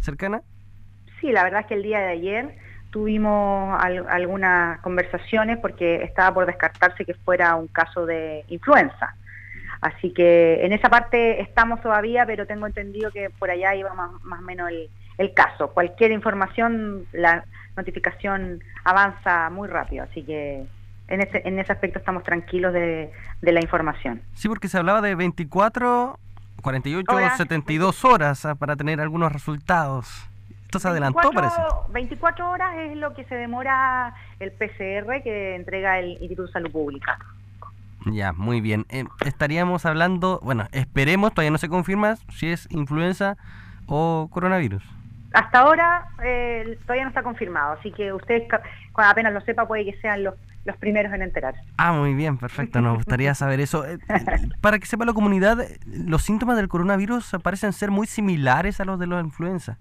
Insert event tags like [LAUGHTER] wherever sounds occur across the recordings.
cercana? Sí, la verdad es que el día de ayer tuvimos algunas conversaciones porque estaba por descartarse que fuera un caso de influenza. Así que en esa parte estamos todavía, pero tengo entendido que por allá iba más, o menos el, caso. Cualquier información, la notificación avanza muy rápido, así que en ese, en ese aspecto estamos tranquilos de, la información. Sí, porque se hablaba de 24, 48, o 72 horas ah, para tener algunos resultados. Esto se adelantó, parece. 24 horas es lo que se demora el PCR que entrega el Instituto de Salud Pública. Ya, muy bien. Eh, estaríamos hablando, bueno, esperemos, todavía no se confirma si es influenza o coronavirus. Hasta ahora eh, todavía no está confirmado, así que ustedes cuando apenas lo sepa puede que sean los, los primeros en enterarse. Ah, muy bien, perfecto, nos gustaría [LAUGHS] saber eso. Eh, para que sepa la comunidad, los síntomas del coronavirus parecen ser muy similares a los de la influenza.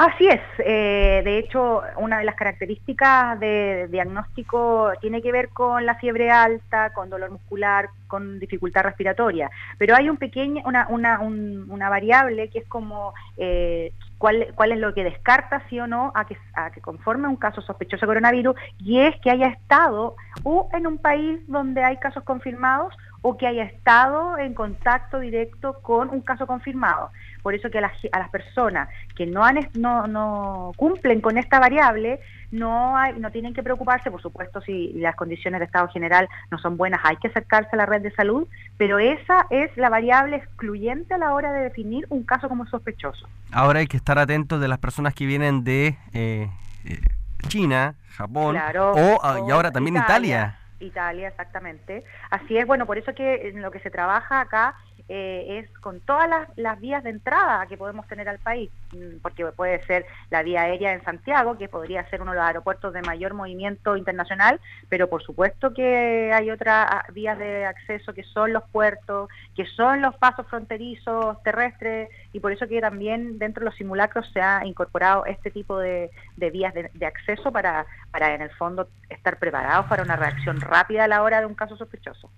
Así es, eh, de hecho una de las características de diagnóstico tiene que ver con la fiebre alta, con dolor muscular, con dificultad respiratoria, pero hay un pequeño, una, una, una variable que es como eh, cuál, cuál es lo que descarta sí o no a que, a que conforme un caso sospechoso de coronavirus y es que haya estado o en un país donde hay casos confirmados o que haya estado en contacto directo con un caso confirmado. Por eso que a las, a las personas que no, han, no, no cumplen con esta variable, no, hay, no tienen que preocuparse, por supuesto, si las condiciones de estado general no son buenas, hay que acercarse a la red de salud, pero esa es la variable excluyente a la hora de definir un caso como sospechoso. Ahora hay que estar atentos de las personas que vienen de eh, eh, China, Japón o, ah, y ahora también Italia. Italia, exactamente. Así es, bueno, por eso que en lo que se trabaja acá eh, es con todas las, vías de entrada que podemos tener al país, mm, porque puede ser la vía aérea en Santiago, que podría ser uno de los aeropuertos de mayor movimiento internacional, pero por supuesto que hay otras ah, vías de acceso que son los puertos, que son los pasos fronterizos terrestres, y por eso que también dentro de los simulacros se ha incorporado este tipo de, vías de, de acceso para, para en el fondo estar preparados para una reacción rápida a la hora de un caso sospechoso.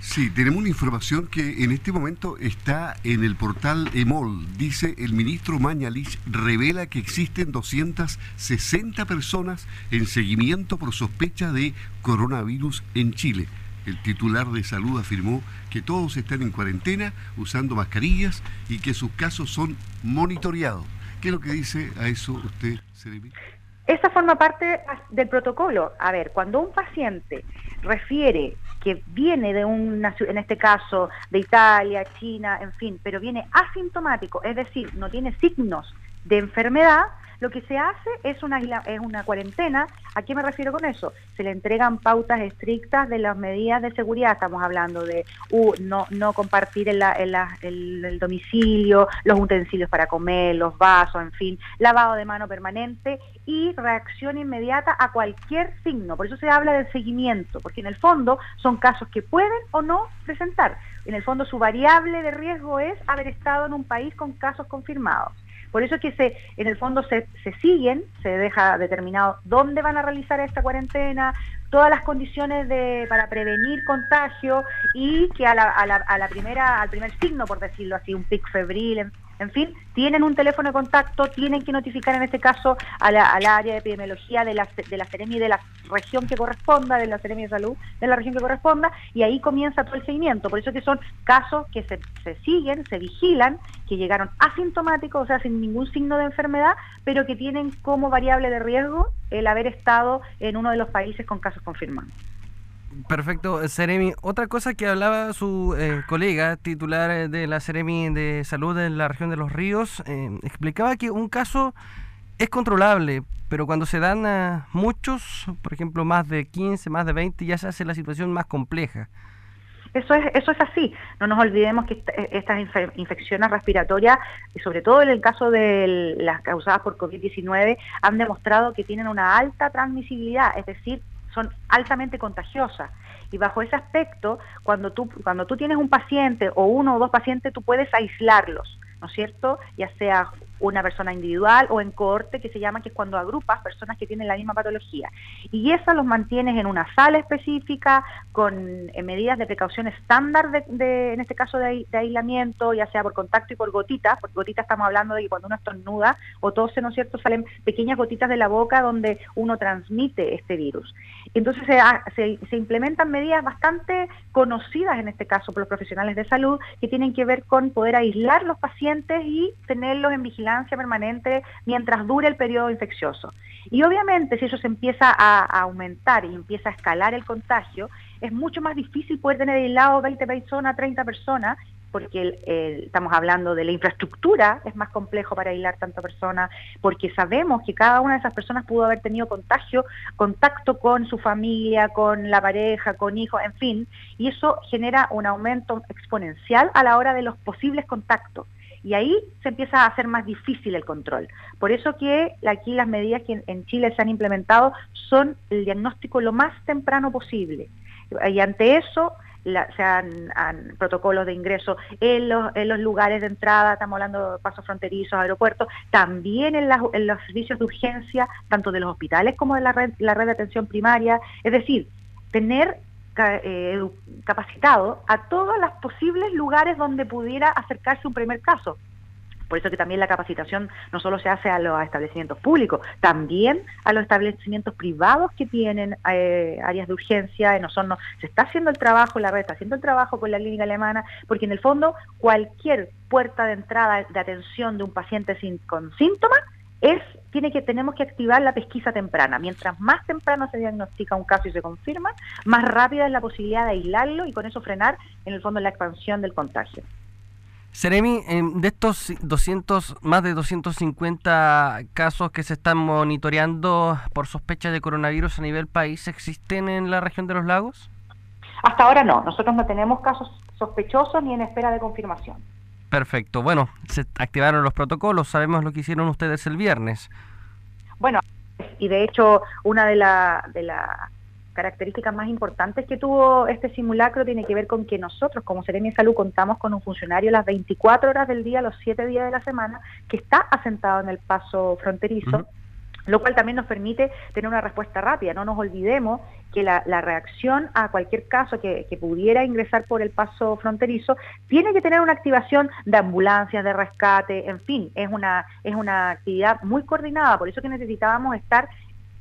Sí, tenemos una información que en este momento está en el portal EMOL. Dice el ministro Mañalich revela que existen 260 personas en seguimiento por sospecha de coronavirus en Chile. El titular de salud afirmó que todos están en cuarentena usando mascarillas y que sus casos son monitoreados. ¿Qué es lo que dice a eso usted, Seremi? Esa forma parte del protocolo. A ver, cuando un paciente refiere que viene de una, en este caso, de Italia, China, en fin, pero viene asintomático, es decir, no tiene signos de enfermedad, lo que se hace es una, es una cuarentena. ¿A qué me refiero con eso? Se le entregan pautas estrictas de las medidas de seguridad. Estamos hablando de uh, no, no compartir el, el, domicilio, los utensilios para comer, los vasos, en fin, lavado de mano permanente y reacción inmediata a cualquier signo. Por eso se habla del seguimiento, porque en el fondo son casos que pueden o no presentar. En el fondo su variable de riesgo es haber estado en un país con casos confirmados. Por eso es que se, en el fondo se, se siguen, se deja determinado dónde van a realizar esta cuarentena, todas las condiciones de, para prevenir contagio y que a la, a la, a la primera, al primer signo, por decirlo así, un pic febril, en fin, tienen un teléfono de contacto, tienen que notificar en este caso a la, área de epidemiología de la, de la Ceremi de la región que corresponda, de la Ceremi de Salud de la región que corresponda, y ahí comienza todo el seguimiento. Por eso que son casos que se, se siguen, se vigilan, que llegaron asintomáticos, o sea, sin ningún signo de enfermedad, pero que tienen como variable de riesgo el haber estado en uno de los países con casos confirmados. Perfecto, Seremi. Otra cosa que hablaba su eh, colega titular eh, de la Seremi de Salud en la región de los ríos, eh, explicaba que un caso es controlable, pero cuando se dan muchos, por ejemplo más de 15, más de 20, ya se hace la situación más compleja. Eso es, eso es así. No nos olvidemos que estas infecciones respiratorias, y sobre todo en el caso de las causadas por COVID-19, han demostrado que tienen una alta transmisibilidad, es decir, son altamente contagiosas. Y bajo ese aspecto, cuando tú, cuando tú tienes un paciente o uno o dos pacientes, tú puedes aislarlos, ¿no es cierto? Ya sea una persona individual o en cohorte que se llama, que es cuando agrupas personas que tienen la misma patología. Y eso los mantienes en una sala específica, con medidas de precaución estándar, de, en este caso de, aislamiento, ya sea por contacto y por gotitas, porque gotitas estamos hablando de que cuando uno estornuda o tose, ¿no es cierto?, salen pequeñas gotitas de la boca donde uno transmite este virus. Entonces se, implementan medidas bastante conocidas en este caso por los profesionales de salud que tienen que ver con poder aislar los pacientes y tenerlos en vigilancia permanente mientras dure el periodo infeccioso. Y obviamente si eso se empieza a, aumentar y empieza a escalar el contagio, es mucho más difícil poder tener aislado 20 personas, 30 personas, porque estamos hablando de la infraestructura, es más complejo para aislar tanta persona, porque sabemos que cada una de esas personas pudo haber tenido contagio, contacto con su familia, con la pareja, con hijos, en fin, y eso genera un aumento exponencial a la hora de los posibles contactos y ahí se empieza a hacer más difícil el control. Por eso que aquí las medidas que en Chile se han implementado son el diagnóstico lo más temprano posible. Y ante eso se han, protocolos de ingreso en los, lugares de entrada, estamos hablando de pasos fronterizos, aeropuertos, también en, en, los servicios de urgencia, tanto de los hospitales como de la red, la red de atención primaria. Es decir, tener eh, capacitado a todos los posibles lugares donde pudiera acercarse un primer caso. Por eso que también la capacitación no solo se hace a los establecimientos públicos, también a los establecimientos privados que tienen eh, áreas de urgencia. Se está haciendo el trabajo, la red está haciendo el trabajo con la clínica alemana, porque en el fondo cualquier puerta de entrada de atención de un paciente sin, con síntomas es tiene que tenemos que activar la pesquisa temprana. Mientras más temprano se diagnostica un caso y se confirma, más rápida es la posibilidad de aislarlo y con eso frenar en el fondo la expansión del contagio. Seremi, de estos 200, más de 250 casos que se están monitoreando por sospecha de coronavirus a nivel país, ¿existen en la región de los lagos? Hasta ahora no, nosotros no tenemos casos sospechosos ni en espera de confirmación. Perfecto. Bueno, se activaron los protocolos. Sabemos lo que hicieron ustedes el viernes. Bueno, y de hecho, una de las de la características más importantes que tuvo este simulacro tiene que ver con que nosotros, como Serenia Salud, contamos con un funcionario las 24 horas del día, los 7 días de la semana, que está asentado en el paso fronterizo lo cual también nos permite tener una respuesta rápida. No nos olvidemos que la, reacción a cualquier caso que, pudiera ingresar por el paso fronterizo tiene que tener una activación de ambulancias, de rescate, en fin, es una, es una actividad muy coordinada, por eso que necesitábamos estar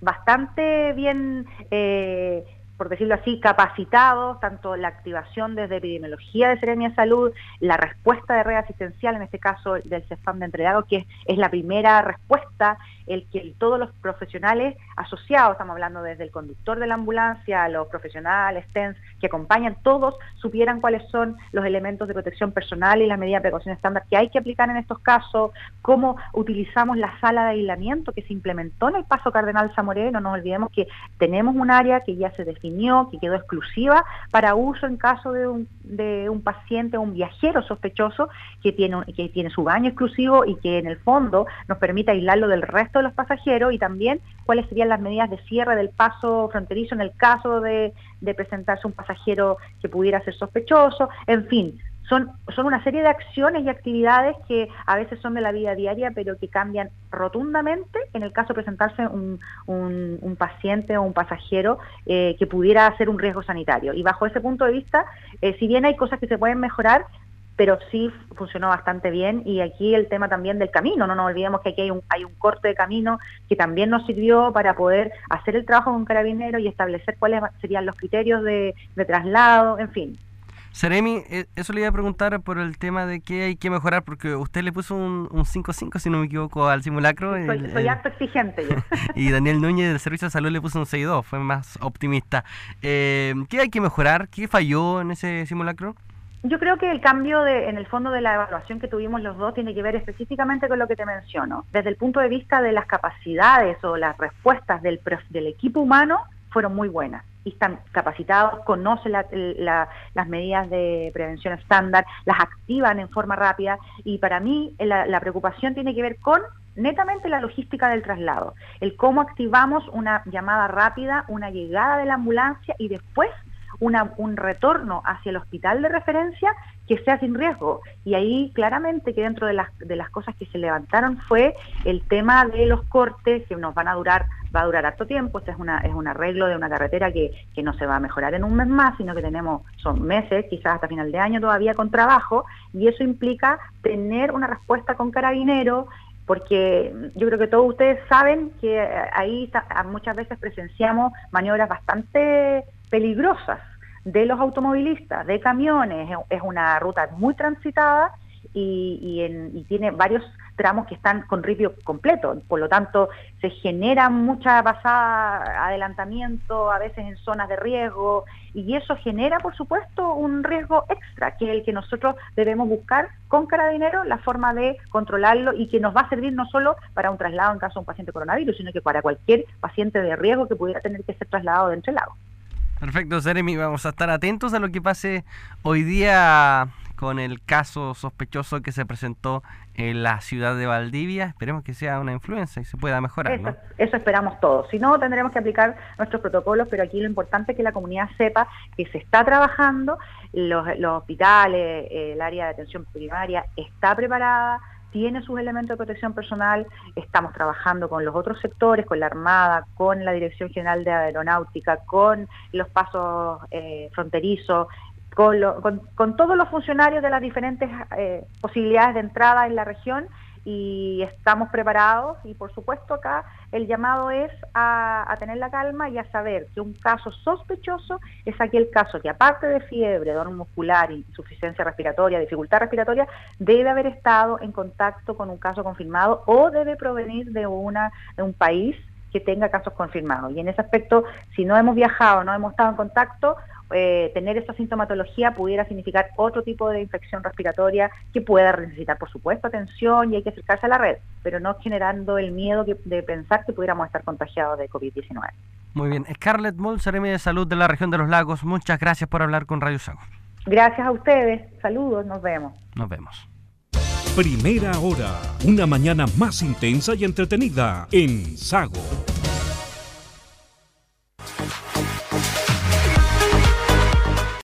bastante bien eh, por decirlo así, capacitados, tanto la activación desde epidemiología de Serenia Salud, la respuesta de red asistencial, en este caso del CEFAM de Entregado, que es, la primera respuesta, el que todos los profesionales asociados, estamos hablando desde el conductor de la ambulancia, los profesionales, TENS, que acompañan, todos supieran cuáles son los elementos de protección personal y las medidas de precaución estándar que hay que aplicar en estos casos, cómo utilizamos la sala de aislamiento que se implementó en el Paso Cardenal Zamoré, no nos olvidemos que tenemos un área que ya se que quedó exclusiva para uso en caso de un, de un paciente o un viajero sospechoso que tiene, que tiene su baño exclusivo y que en el fondo nos permite aislarlo del resto de los pasajeros y también cuáles serían las medidas de cierre del paso fronterizo en el caso de presentarse un pasajero que pudiera ser sospechoso, en fin, son, son una serie de acciones y actividades que a veces son de la vida diaria, pero que cambian rotundamente. En el caso de presentarse un, un, paciente o un pasajero eh, que pudiera ser un riesgo sanitario. Y bajo ese punto de vista, eh, si bien hay cosas que se pueden mejorar, pero sí funcionó bastante bien. Y aquí el tema también del camino, no nos olvidemos que aquí hay un, hay un corte de camino que también nos sirvió para poder hacer el trabajo con carabineros y establecer cuáles serían los criterios de, de traslado, en fin, Seremi, eh, eso le iba a preguntar por el tema de qué hay que mejorar, porque usted le puso un 5-5, si no me equivoco, al simulacro. Soy, soy exigente yo. [LAUGHS] y Daniel Núñez del Servicio de Salud le puso un 6-2, fue más optimista. Eh, ¿Qué hay que mejorar? ¿Qué falló en ese simulacro? Yo creo que el cambio de, en el fondo de la evaluación que tuvimos los dos tiene que ver específicamente con lo que te menciono. Desde el punto de vista de las capacidades o las respuestas del, del equipo humano, fueron muy buenas están capacitados, conocen las medidas de prevención estándar, las activan en forma rápida y para mí la, preocupación tiene que ver con netamente la logística del traslado, el cómo activamos una llamada rápida, una llegada de la ambulancia y después una, un retorno hacia el hospital de referencia que sea sin riesgo. Y ahí claramente que dentro de las, de las cosas que se levantaron fue el tema de los cortes que nos van a durar, va a durar harto tiempo, este es, una, es un arreglo de una carretera que, que no se va a mejorar en un mes más, sino que tenemos, son meses, quizás hasta final de año todavía con trabajo, y eso implica tener una respuesta con carabinero, porque yo creo que todos ustedes saben que ahí muchas veces presenciamos maniobras bastante peligrosas de los automovilistas, de camiones, es una ruta muy transitada y, tiene varios tramos que están con ripio completo, por lo tanto se genera mucha pasada, adelantamiento, a veces en zonas de riesgo, y eso genera, por supuesto, un riesgo extra, que es el que nosotros debemos buscar con Carabinero la forma de controlarlo y que nos va a servir no solo para un traslado en caso de un paciente coronavirus, sino que para cualquier paciente de riesgo que pudiera tener que ser trasladado de entre lagos. Perfecto, Jeremy. Vamos a estar atentos a lo que pase hoy día con el caso sospechoso que se presentó en la ciudad de Valdivia. Esperemos que sea una influencia y se pueda mejorar. Eso, eso esperamos todos. Si no, tendremos que aplicar nuestros protocolos, pero aquí lo importante es que la comunidad sepa que se está trabajando, los, los hospitales, el área de atención primaria está preparada tiene sus elementos de protección personal, estamos trabajando con los otros sectores, con la Armada, con la Dirección General de Aeronáutica, con los pasos eh, fronterizos, con, todos los funcionarios de las diferentes eh, posibilidades de entrada en la región y estamos preparados y por supuesto acá el llamado es a, tener la calma y a saber que un caso sospechoso es aquel caso que aparte de fiebre, dolor muscular, insuficiencia respiratoria, dificultad respiratoria, debe haber estado en contacto con un caso confirmado o debe provenir de, una, de un país que tenga casos confirmados. Y en ese aspecto, si no hemos viajado, no hemos estado en contacto, eh, tener esa sintomatología pudiera significar otro tipo de infección respiratoria que pueda necesitar, por supuesto, atención y hay que acercarse a la red, pero no generando el miedo de pensar que pudiéramos estar contagiados de COVID-19. Muy bien. Scarlett Mull, Seremi de Salud de la región de los lagos, muchas gracias por hablar con Radio Sago. Gracias a ustedes. Saludos, nos vemos. Nos vemos. Primera hora, una mañana más intensa y entretenida en Sago.